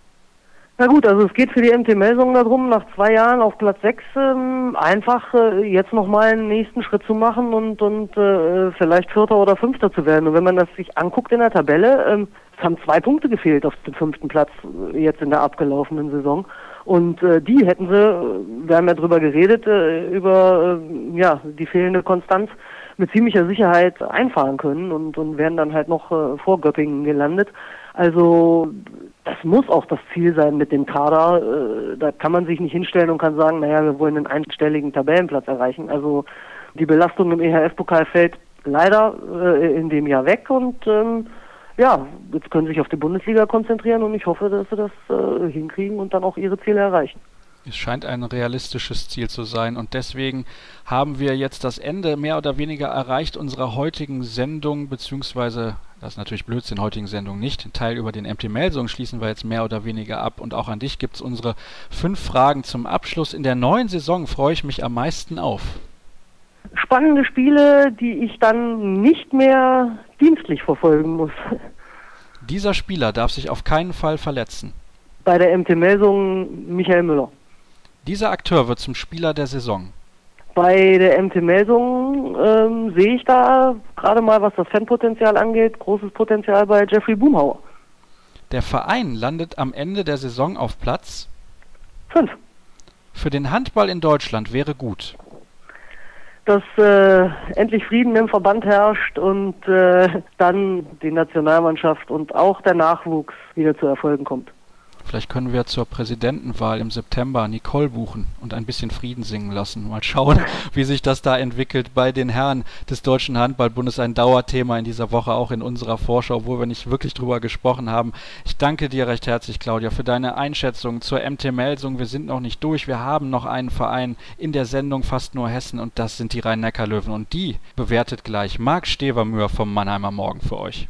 Na gut, also es geht für die MT Melsungen darum, nach zwei Jahren auf Platz 6 ähm, einfach äh, jetzt nochmal einen nächsten Schritt zu machen und, und äh, vielleicht Vierter oder Fünfter zu werden. Und wenn man das sich anguckt in der Tabelle, ähm, es haben zwei Punkte gefehlt auf dem fünften Platz äh, jetzt in der abgelaufenen Saison. Und äh, die hätten sie, äh, wir haben ja drüber geredet, äh, über äh, ja, die fehlende Konstanz mit ziemlicher Sicherheit einfahren können und, und wären dann halt noch äh, vor Göppingen gelandet. Also das muss auch das Ziel sein mit dem Kader. Äh, da kann man sich nicht hinstellen und kann sagen, naja, wir wollen einen einstelligen Tabellenplatz erreichen. Also die Belastung im EHF-Pokal fällt leider äh, in dem Jahr weg und ähm, ja, jetzt können sie sich auf die Bundesliga konzentrieren und ich hoffe, dass sie das äh, hinkriegen und dann auch ihre Ziele erreichen. Es scheint ein realistisches Ziel zu sein und deswegen haben wir jetzt das Ende mehr oder weniger erreicht unserer heutigen Sendung, beziehungsweise, das ist natürlich Blödsinn, heutigen Sendung nicht, den Teil über den MT Melsung schließen wir jetzt mehr oder weniger ab und auch an dich gibt es unsere fünf Fragen zum Abschluss. In der neuen Saison freue ich mich am meisten auf. Spannende Spiele, die ich dann nicht mehr dienstlich verfolgen muss. Dieser Spieler darf sich auf keinen Fall verletzen. Bei der MT Melsung Michael Müller. Dieser Akteur wird zum Spieler der Saison. Bei der MT Melsung ähm, sehe ich da gerade mal, was das Fanpotenzial angeht, großes Potenzial bei Jeffrey Boomhauer. Der Verein landet am Ende der Saison auf Platz 5. Für den Handball in Deutschland wäre gut. Dass äh, endlich Frieden im Verband herrscht und äh, dann die Nationalmannschaft und auch der Nachwuchs wieder zu Erfolgen kommt. Vielleicht können wir zur Präsidentenwahl im September Nicole buchen und ein bisschen Frieden singen lassen. Mal schauen, wie sich das da entwickelt bei den Herren des Deutschen Handballbundes. Ein Dauerthema in dieser Woche, auch in unserer Vorschau, obwohl wir nicht wirklich drüber gesprochen haben. Ich danke dir recht herzlich, Claudia, für deine Einschätzung zur MT Melsung. Wir sind noch nicht durch. Wir haben noch einen Verein in der Sendung Fast nur Hessen und das sind die Rhein-Neckar-Löwen. Und die bewertet gleich Marc Stevermühr vom Mannheimer Morgen für euch.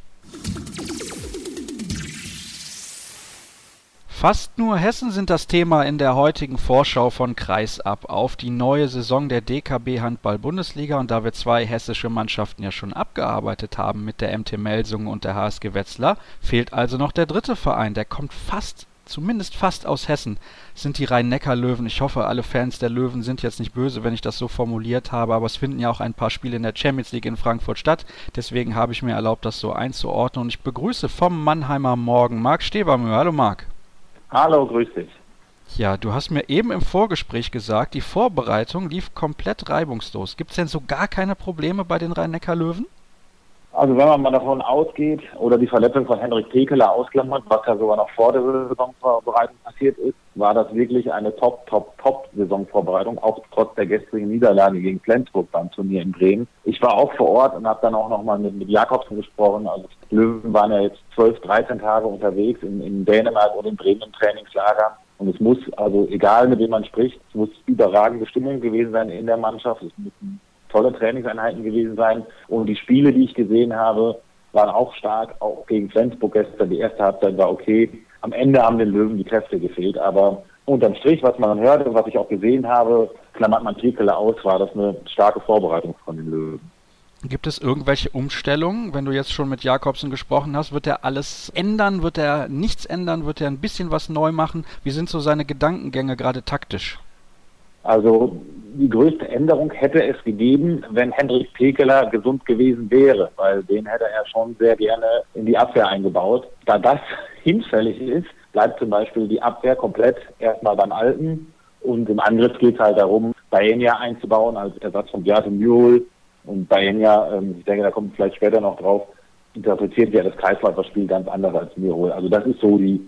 Fast nur Hessen sind das Thema in der heutigen Vorschau von Kreisab auf die neue Saison der DKB Handball Bundesliga und da wir zwei hessische Mannschaften ja schon abgearbeitet haben mit der MT Melsungen und der HSG Wetzlar, fehlt also noch der dritte Verein, der kommt fast zumindest fast aus Hessen, sind die Rhein-Neckar-Löwen. Ich hoffe, alle Fans der Löwen sind jetzt nicht böse, wenn ich das so formuliert habe, aber es finden ja auch ein paar Spiele in der Champions League in Frankfurt statt. Deswegen habe ich mir erlaubt, das so einzuordnen und ich begrüße vom Mannheimer Morgen Marc Stebermühr. Hallo Marc. Hallo, grüß dich. Ja, du hast mir eben im Vorgespräch gesagt, die Vorbereitung lief komplett reibungslos. Gibt es denn so gar keine Probleme bei den Rhein-Neckar-Löwen? Also wenn man mal davon ausgeht oder die Verletzung von Henrik Pekeler ausklammert, was ja sogar noch vor der Saisonvorbereitung passiert ist, war das wirklich eine Top, Top, Top Saisonvorbereitung, auch trotz der gestrigen Niederlage gegen Flensburg beim Turnier in Bremen. Ich war auch vor Ort und habe dann auch nochmal mit, mit Jakobsen gesprochen. Also die Löwen waren ja jetzt 12, 13 Tage unterwegs in, in Dänemark und in Bremen im Trainingslager. Und es muss, also egal mit wem man spricht, es muss überragende Stimmung gewesen sein in der Mannschaft. Es müssen tolle Trainingseinheiten gewesen sein. Und die Spiele, die ich gesehen habe, waren auch stark, auch gegen Flensburg gestern. Die erste Halbzeit war okay. Am Ende haben den Löwen die Kräfte gefehlt, aber unterm Strich, was man hörte und was ich auch gesehen habe, klammert man Trikele aus, war das eine starke Vorbereitung von den Löwen. Gibt es irgendwelche Umstellungen? Wenn du jetzt schon mit Jakobsen gesprochen hast, wird er alles ändern? Wird er nichts ändern? Wird er ein bisschen was neu machen? Wie sind so seine Gedankengänge gerade taktisch? Also die größte Änderung hätte es gegeben, wenn Hendrik Pekeler gesund gewesen wäre, weil den hätte er schon sehr gerne in die Abwehr eingebaut. Da das hinfällig ist, bleibt zum Beispiel die Abwehr komplett erstmal beim Alten und im Angriff geht es halt darum, Baenia einzubauen als Ersatz von Beate Mule und Baenia, ähm, ich denke, da kommt vielleicht später noch drauf, interpretiert ja das Kreisläuferspiel ganz anders als Mule. Also das ist so die,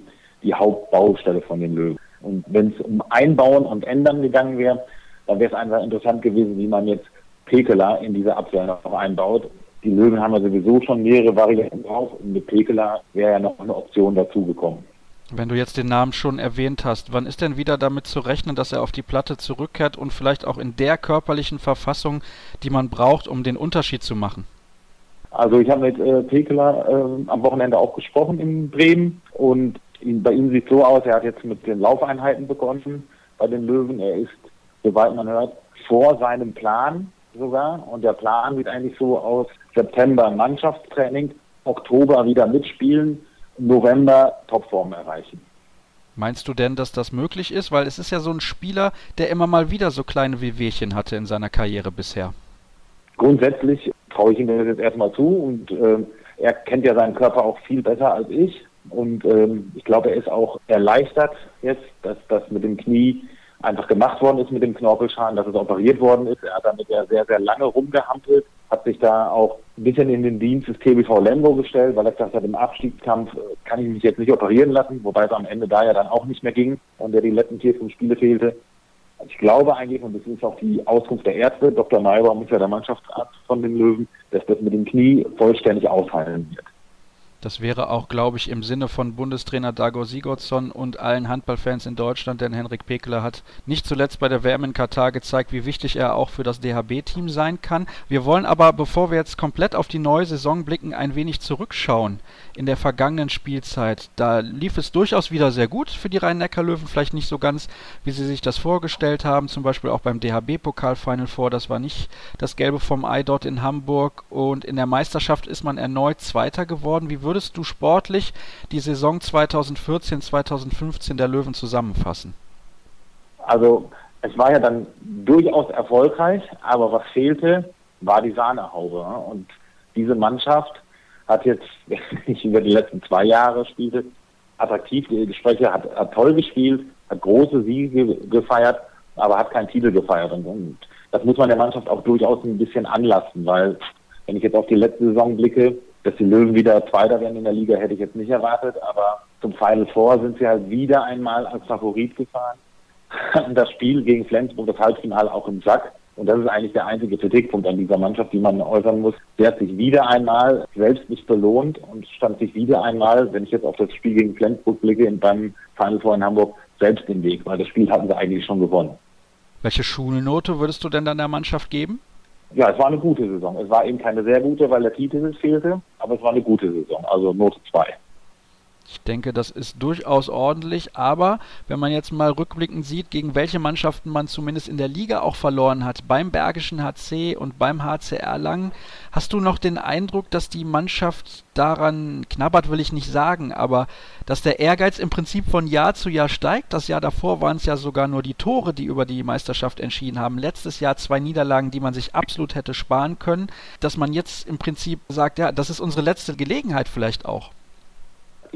die Hauptbaustelle von den Löwen. Und wenn es um Einbauen und Ändern gegangen wäre, dann wäre es einfach interessant gewesen, wie man jetzt Pekela in diese Abwehr noch einbaut. Die Löwen haben ja sowieso schon mehrere Varianten drauf und mit Pekela wäre ja noch eine Option dazugekommen. Wenn du jetzt den Namen schon erwähnt hast, wann ist denn wieder damit zu rechnen, dass er auf die Platte zurückkehrt und vielleicht auch in der körperlichen Verfassung, die man braucht, um den Unterschied zu machen? Also ich habe mit äh, Pekela äh, am Wochenende auch gesprochen in Bremen und bei ihm sieht es so aus, er hat jetzt mit den Laufeinheiten begonnen bei den Löwen. Er ist, soweit man hört, vor seinem Plan sogar. Und der Plan sieht eigentlich so aus, September Mannschaftstraining, Oktober wieder mitspielen, November Topform erreichen. Meinst du denn, dass das möglich ist? Weil es ist ja so ein Spieler, der immer mal wieder so kleine Wehwehchen hatte in seiner Karriere bisher. Grundsätzlich traue ich ihm das jetzt erstmal zu und äh, er kennt ja seinen Körper auch viel besser als ich. Und ähm, ich glaube, er ist auch erleichtert jetzt, dass das mit dem Knie einfach gemacht worden ist mit dem Knorpelschaden, dass es operiert worden ist. Er hat damit ja sehr, sehr lange rumgehampelt, hat sich da auch ein bisschen in den Dienst des TBV Lemgo gestellt, weil er gesagt hat, im Abstiegskampf äh, kann ich mich jetzt nicht operieren lassen, wobei es am Ende da ja dann auch nicht mehr ging und der die letzten vier, fünf Spiele fehlte. Ich glaube eigentlich, und das ist auch die Auskunft der Ärzte, Dr. Maybaum ist ja der Mannschaftsarzt von den Löwen, dass das mit dem Knie vollständig ausheilen wird. Das wäre auch, glaube ich, im Sinne von Bundestrainer Dagor Sigurdsson und allen Handballfans in Deutschland, denn Henrik Pekeler hat nicht zuletzt bei der WM in Katar gezeigt, wie wichtig er auch für das DHB-Team sein kann. Wir wollen aber, bevor wir jetzt komplett auf die neue Saison blicken, ein wenig zurückschauen in der vergangenen Spielzeit. Da lief es durchaus wieder sehr gut für die Rhein-Neckar-Löwen, vielleicht nicht so ganz, wie sie sich das vorgestellt haben, zum Beispiel auch beim DHB-Pokal-Final vor. Das war nicht das Gelbe vom Ei dort in Hamburg und in der Meisterschaft ist man erneut Zweiter geworden. Wie würde würdest du sportlich die Saison 2014, 2015 der Löwen zusammenfassen? Also es war ja dann durchaus erfolgreich, aber was fehlte, war die Sahnehaube. Und diese Mannschaft hat jetzt, wenn ich über die letzten zwei Jahre spielte, attraktiv die Gespräche, hat, hat toll gespielt, hat große Siege gefeiert, aber hat keinen Titel gefeiert. Und das muss man der Mannschaft auch durchaus ein bisschen anlassen, weil wenn ich jetzt auf die letzte Saison blicke, dass die Löwen wieder Zweiter werden in der Liga, hätte ich jetzt nicht erwartet, aber zum Final Four sind sie halt wieder einmal als Favorit gefahren. Das Spiel gegen Flensburg, das Halbfinale auch im Sack. Und das ist eigentlich der einzige Kritikpunkt an dieser Mannschaft, die man äußern muss. Sie hat sich wieder einmal selbst nicht belohnt und stand sich wieder einmal, wenn ich jetzt auf das Spiel gegen Flensburg blicke, beim Final Four in Hamburg, selbst den Weg, weil das Spiel hatten sie eigentlich schon gewonnen. Welche Schulnote würdest du denn dann der Mannschaft geben? Ja, es war eine gute Saison. Es war eben keine sehr gute, weil der Titel fehlte, aber es war eine gute Saison, also Note 2. Ich denke, das ist durchaus ordentlich, aber wenn man jetzt mal rückblickend sieht, gegen welche Mannschaften man zumindest in der Liga auch verloren hat, beim Bergischen HC und beim HCR Lang, hast du noch den Eindruck, dass die Mannschaft daran knabbert, will ich nicht sagen, aber dass der Ehrgeiz im Prinzip von Jahr zu Jahr steigt? Das Jahr davor waren es ja sogar nur die Tore, die über die Meisterschaft entschieden haben. Letztes Jahr zwei Niederlagen, die man sich absolut hätte sparen können, dass man jetzt im Prinzip sagt, ja, das ist unsere letzte Gelegenheit vielleicht auch.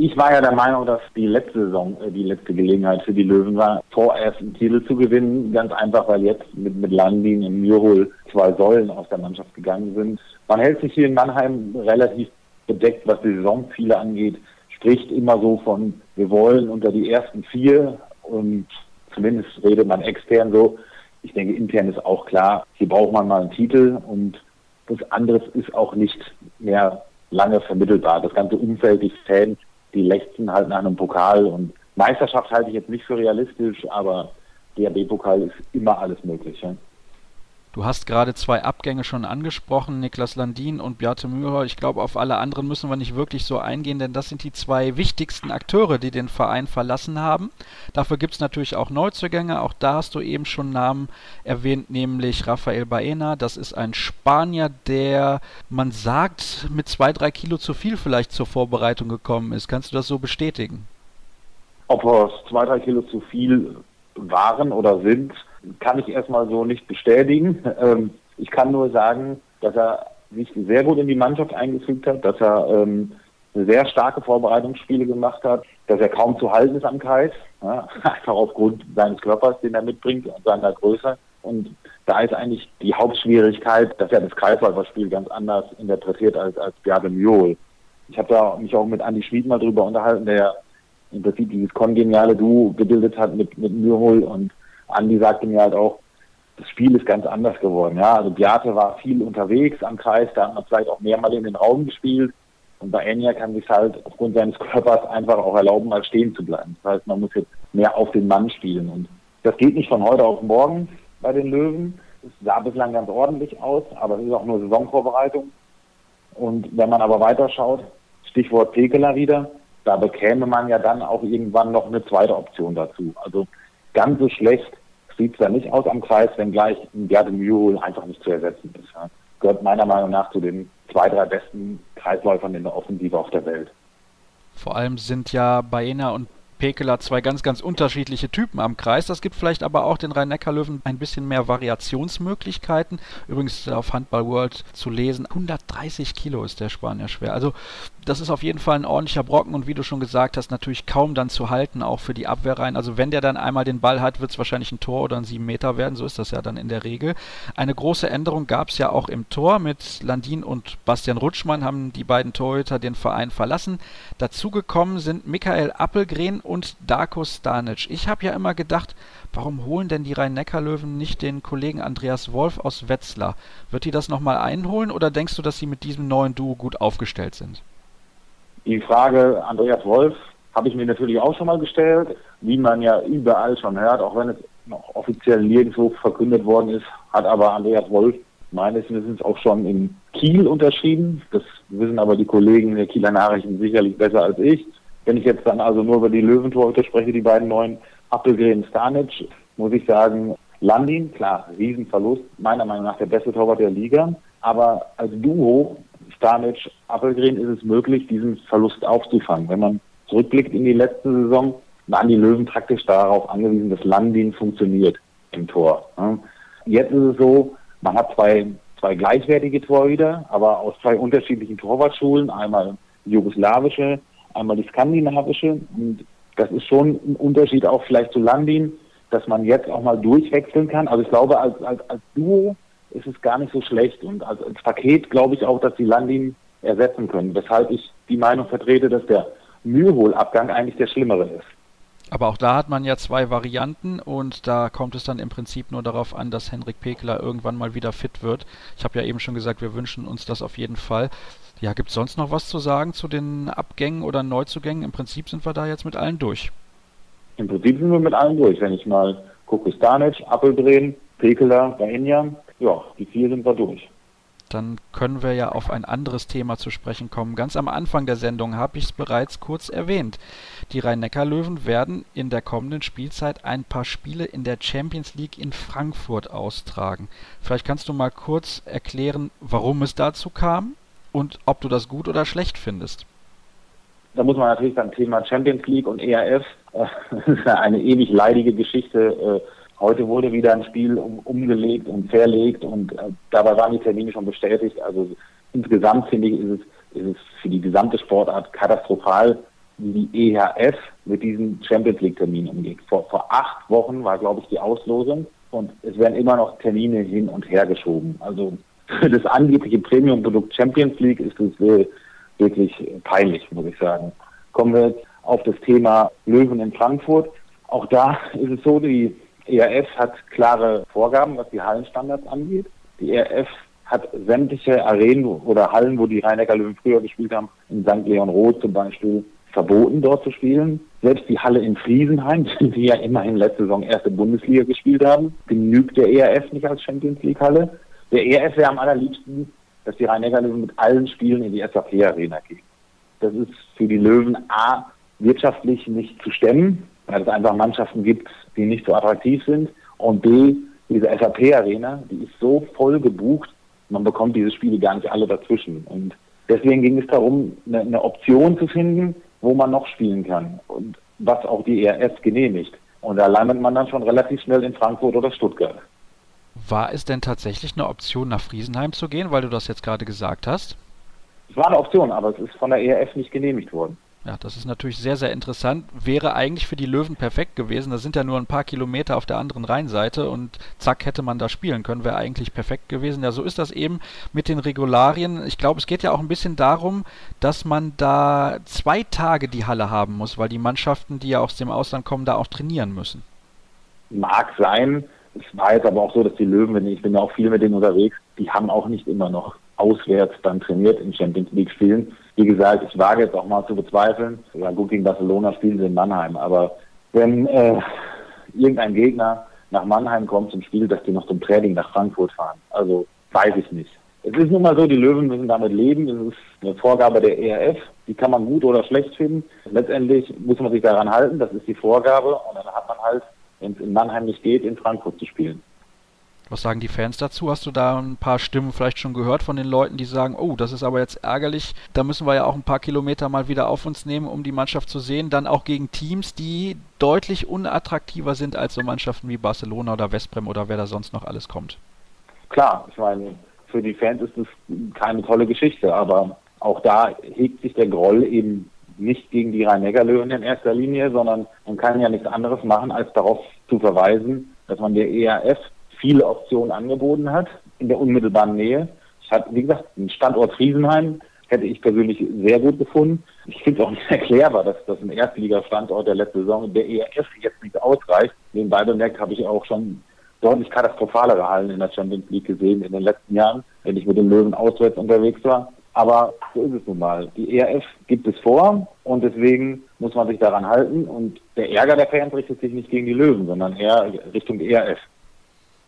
Ich war ja der Meinung, dass die letzte Saison äh, die letzte Gelegenheit für die Löwen war, vorerst einen Titel zu gewinnen. Ganz einfach, weil jetzt mit, mit Landin und Mürhol zwei Säulen aus der Mannschaft gegangen sind. Man hält sich hier in Mannheim relativ bedeckt, was die Saisonziele angeht. Spricht immer so von, wir wollen unter die ersten vier und zumindest redet man extern so. Ich denke, intern ist auch klar, hier braucht man mal einen Titel und das anderes ist auch nicht mehr lange vermittelbar. Das ganze Umfeld, die Fans, die lechzen halt nach einem Pokal und Meisterschaft halte ich jetzt nicht für realistisch, aber DRB-Pokal ist immer alles möglich. Ja? Du hast gerade zwei Abgänge schon angesprochen, Niklas Landin und Beate Müher. Ich glaube, auf alle anderen müssen wir nicht wirklich so eingehen, denn das sind die zwei wichtigsten Akteure, die den Verein verlassen haben. Dafür gibt es natürlich auch Neuzugänge. Auch da hast du eben schon Namen erwähnt, nämlich Rafael Baena. Das ist ein Spanier, der, man sagt, mit zwei, drei Kilo zu viel vielleicht zur Vorbereitung gekommen ist. Kannst du das so bestätigen? Ob es zwei, drei Kilo zu viel waren oder sind, kann ich erstmal so nicht bestätigen. Ähm, ich kann nur sagen, dass er sich sehr gut in die Mannschaft eingefügt hat, dass er ähm, sehr starke Vorbereitungsspiele gemacht hat, dass er kaum zu halten ist am Kreis, ja, einfach aufgrund seines Körpers, den er mitbringt und seiner Größe. Und da ist eigentlich die Hauptschwierigkeit, dass er das Kreisläuferspiel ganz anders interpretiert als, als Bjarne Mjol. Ich habe da mich auch mit Andy Schmid mal drüber unterhalten, der im Prinzip dieses kongeniale Duo gebildet hat mit, mit Mürhol und Andi sagte mir halt auch, das Spiel ist ganz anders geworden. Ja, also Beate war viel unterwegs am Kreis, da hat man vielleicht auch mehrmal in den Raum gespielt. Und bei Enya kann sich halt aufgrund seines Körpers einfach auch erlauben, mal stehen zu bleiben. Das heißt, man muss jetzt mehr auf den Mann spielen. Und das geht nicht von heute auf morgen bei den Löwen. Es sah bislang ganz ordentlich aus, aber es ist auch nur Saisonvorbereitung. Und wenn man aber weiterschaut, Stichwort Pekeler wieder, da bekäme man ja dann auch irgendwann noch eine zweite Option dazu. Also ganz so schlecht sieht es da nicht aus am Kreis, wenngleich ein Gerde Mürhol einfach nicht zu ersetzen ist. Ja. Gehört meiner Meinung nach zu den zwei, drei besten Kreisläufern in der Offensive auf der Welt. Vor allem sind ja Baena und Pekela zwei ganz, ganz unterschiedliche Typen am Kreis. Das gibt vielleicht aber auch den Rhein-Neckar-Löwen ein bisschen mehr Variationsmöglichkeiten. Übrigens auf Handball World zu lesen, 130 Kilo ist der Spanier schwer. Also das ist auf jeden Fall ein ordentlicher Brocken und wie du schon gesagt hast, natürlich kaum dann zu halten, auch für die Abwehr rein. Also wenn der dann einmal den Ball hat, wird es wahrscheinlich ein Tor oder ein 7 Meter werden, so ist das ja dann in der Regel. Eine große Änderung gab es ja auch im Tor mit Landin und Bastian Rutschmann haben die beiden Torhüter den Verein verlassen. Dazugekommen sind Michael Appelgren und Darko Stanic. Ich habe ja immer gedacht, warum holen denn die Rhein-Neckar-Löwen nicht den Kollegen Andreas Wolf aus Wetzlar? Wird die das nochmal einholen oder denkst du, dass sie mit diesem neuen Duo gut aufgestellt sind? Die Frage Andreas Wolf habe ich mir natürlich auch schon mal gestellt, wie man ja überall schon hört, auch wenn es noch offiziell nirgendwo verkündet worden ist, hat aber Andreas Wolf meines Wissens auch schon in Kiel unterschrieben. Das wissen aber die Kollegen der Kieler Nachrichten sicherlich besser als ich. Wenn ich jetzt dann also nur über die Löwentorhüter spreche, die beiden neuen, Appelgren Stanic, muss ich sagen, Landin, klar, Riesenverlust, meiner Meinung nach der beste Torwart der Liga. Aber als Duo, Stanic, Appelgren, ist es möglich, diesen Verlust aufzufangen. Wenn man zurückblickt in die letzte Saison, waren die Löwen praktisch darauf angewiesen, dass Landin funktioniert im Tor. Jetzt ist es so, man hat zwei, zwei gleichwertige Torhüter, aber aus zwei unterschiedlichen Torwartschulen, einmal jugoslawische, einmal die skandinavische. Und das ist schon ein Unterschied auch vielleicht zu Landin, dass man jetzt auch mal durchwechseln kann. Also ich glaube, als, als, als Duo ist es gar nicht so schlecht. Und als, als Paket glaube ich auch, dass die Landin ersetzen können. Weshalb ich die Meinung vertrete, dass der Mühlholabgang eigentlich der schlimmere ist. Aber auch da hat man ja zwei Varianten und da kommt es dann im Prinzip nur darauf an, dass Henrik Pekeler irgendwann mal wieder fit wird. Ich habe ja eben schon gesagt, wir wünschen uns das auf jeden Fall. Ja, gibt es sonst noch was zu sagen zu den Abgängen oder Neuzugängen? Im Prinzip sind wir da jetzt mit allen durch. Im Prinzip sind wir mit allen durch. Wenn ich mal gucke, Stanic, Appeldrehen, Pekeler, Bahinja, ja, die vier sind wir durch dann können wir ja auf ein anderes Thema zu sprechen kommen. Ganz am Anfang der Sendung habe ich es bereits kurz erwähnt. Die Rhein-Neckar-Löwen werden in der kommenden Spielzeit ein paar Spiele in der Champions League in Frankfurt austragen. Vielleicht kannst du mal kurz erklären, warum es dazu kam und ob du das gut oder schlecht findest. Da muss man natürlich beim Thema Champions League und ERF, äh, eine ewig leidige Geschichte, äh, Heute wurde wieder ein Spiel um, umgelegt und verlegt und äh, dabei waren die Termine schon bestätigt. Also insgesamt finde ich, ist es, ist es für die gesamte Sportart katastrophal, wie die EHF mit diesen Champions League Terminen umgeht. Vor, vor acht Wochen war, glaube ich, die Auslosung und es werden immer noch Termine hin und her geschoben. Also für das angebliche Premium-Produkt Champions League ist es wirklich peinlich, muss ich sagen. Kommen wir auf das Thema Löwen in Frankfurt. Auch da ist es so, die ERF hat klare Vorgaben, was die Hallenstandards angeht. Die ERF hat sämtliche Arenen oder Hallen, wo die rhein löwen früher gespielt haben, in St. Leon Roth zum Beispiel, verboten, dort zu spielen. Selbst die Halle in Friesenheim, die ja immerhin letzte Saison erste Bundesliga gespielt haben, genügt der ERF nicht als Champions League Halle. Der ERF wäre am allerliebsten, dass die rhein löwen mit allen Spielen in die SAP-Arena gehen. Das ist für die Löwen A wirtschaftlich nicht zu stemmen weil es einfach Mannschaften gibt, die nicht so attraktiv sind. Und B, diese SAP-Arena, die ist so voll gebucht, man bekommt diese Spiele gar nicht alle dazwischen. Und deswegen ging es darum, eine, eine Option zu finden, wo man noch spielen kann und was auch die ERS genehmigt. Und da landet man dann schon relativ schnell in Frankfurt oder Stuttgart. War es denn tatsächlich eine Option, nach Friesenheim zu gehen, weil du das jetzt gerade gesagt hast? Es war eine Option, aber es ist von der ERF nicht genehmigt worden. Ja, das ist natürlich sehr, sehr interessant. Wäre eigentlich für die Löwen perfekt gewesen. Das sind ja nur ein paar Kilometer auf der anderen Rheinseite und zack hätte man da spielen können. Wäre eigentlich perfekt gewesen. Ja, so ist das eben mit den Regularien. Ich glaube, es geht ja auch ein bisschen darum, dass man da zwei Tage die Halle haben muss, weil die Mannschaften, die ja aus dem Ausland kommen, da auch trainieren müssen. Mag sein. Es war jetzt aber auch so, dass die Löwen, ich bin ja auch viel mit denen unterwegs, die haben auch nicht immer noch auswärts dann trainiert in Champions League Spielen. Wie gesagt, ich wage jetzt auch mal zu bezweifeln. Ja gut, gegen Barcelona spielen sie in Mannheim, aber wenn äh, irgendein Gegner nach Mannheim kommt zum Spiel, dass die noch zum Training nach Frankfurt fahren. Also weiß ich nicht. Es ist nun mal so, die Löwen müssen damit leben. Das ist eine Vorgabe der ERF. Die kann man gut oder schlecht finden. Letztendlich muss man sich daran halten. Das ist die Vorgabe. Und dann hat man halt, wenn es in Mannheim nicht geht, in Frankfurt zu spielen. Was sagen die Fans dazu? Hast du da ein paar Stimmen vielleicht schon gehört von den Leuten, die sagen, oh, das ist aber jetzt ärgerlich, da müssen wir ja auch ein paar Kilometer mal wieder auf uns nehmen, um die Mannschaft zu sehen, dann auch gegen Teams, die deutlich unattraktiver sind als so Mannschaften wie Barcelona oder Westbrem oder wer da sonst noch alles kommt. Klar, ich meine, für die Fans ist es keine tolle Geschichte, aber auch da hegt sich der Groll eben nicht gegen die Rhein-Neckar-Löwen in erster Linie, sondern man kann ja nichts anderes machen, als darauf zu verweisen, dass man der ERF viele Optionen angeboten hat in der unmittelbaren Nähe. Ich hatte, wie gesagt, den Standort Friesenheim hätte ich persönlich sehr gut gefunden. Ich finde es auch nicht erklärbar, dass das ein Erstliga-Standort der letzten Saison der ERF jetzt nicht ausreicht. Nebenbei bemerkt habe ich auch schon deutlich katastrophalere Hallen in der Champions League gesehen in den letzten Jahren, wenn ich mit den Löwen auswärts unterwegs war. Aber so ist es nun mal. Die ERF gibt es vor und deswegen muss man sich daran halten. Und der Ärger der Fans richtet sich nicht gegen die Löwen, sondern eher Richtung ERF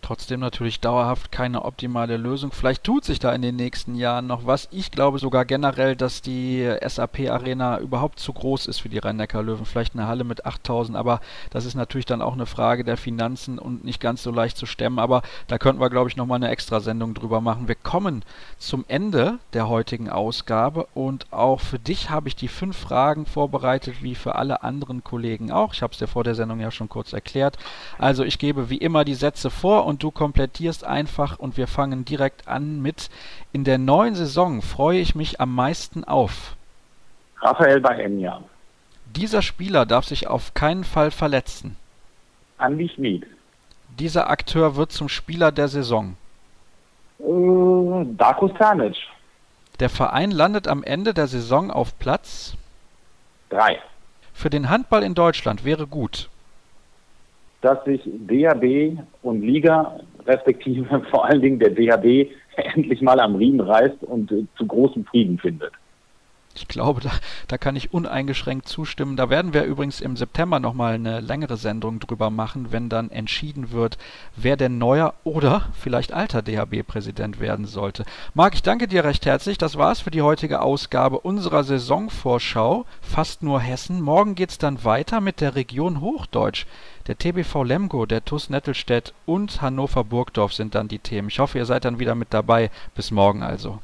trotzdem natürlich dauerhaft keine optimale Lösung. Vielleicht tut sich da in den nächsten Jahren noch was. Ich glaube sogar generell, dass die SAP Arena überhaupt zu groß ist für die Rhein-Neckar-Löwen. Vielleicht eine Halle mit 8000, aber das ist natürlich dann auch eine Frage der Finanzen und nicht ganz so leicht zu stemmen. Aber da könnten wir, glaube ich, nochmal eine Extrasendung drüber machen. Wir kommen zum Ende der heutigen Ausgabe und auch für dich habe ich die fünf Fragen vorbereitet, wie für alle anderen Kollegen auch. Ich habe es dir vor der Sendung ja schon kurz erklärt. Also ich gebe wie immer die Sätze vor und du komplettierst einfach und wir fangen direkt an mit in der neuen Saison freue ich mich am meisten auf. Raphael Baenja. Dieser Spieler darf sich auf keinen Fall verletzen. Andy Schmid. Dieser Akteur wird zum Spieler der Saison. Uh, Darko Sanic. Der Verein landet am Ende der Saison auf Platz 3. Für den Handball in Deutschland wäre gut dass sich DHB und Liga, respektive vor allen Dingen der DHB, endlich mal am Riemen reißt und äh, zu großem Frieden findet. Ich glaube, da, da kann ich uneingeschränkt zustimmen. Da werden wir übrigens im September nochmal eine längere Sendung drüber machen, wenn dann entschieden wird, wer denn neuer oder vielleicht alter DHB-Präsident werden sollte. Marc, ich danke dir recht herzlich. Das war's für die heutige Ausgabe unserer Saisonvorschau. Fast nur Hessen. Morgen geht's dann weiter mit der Region Hochdeutsch. Der TBV Lemgo, der TuS Nettelstedt und Hannover Burgdorf sind dann die Themen. Ich hoffe, ihr seid dann wieder mit dabei. Bis morgen also.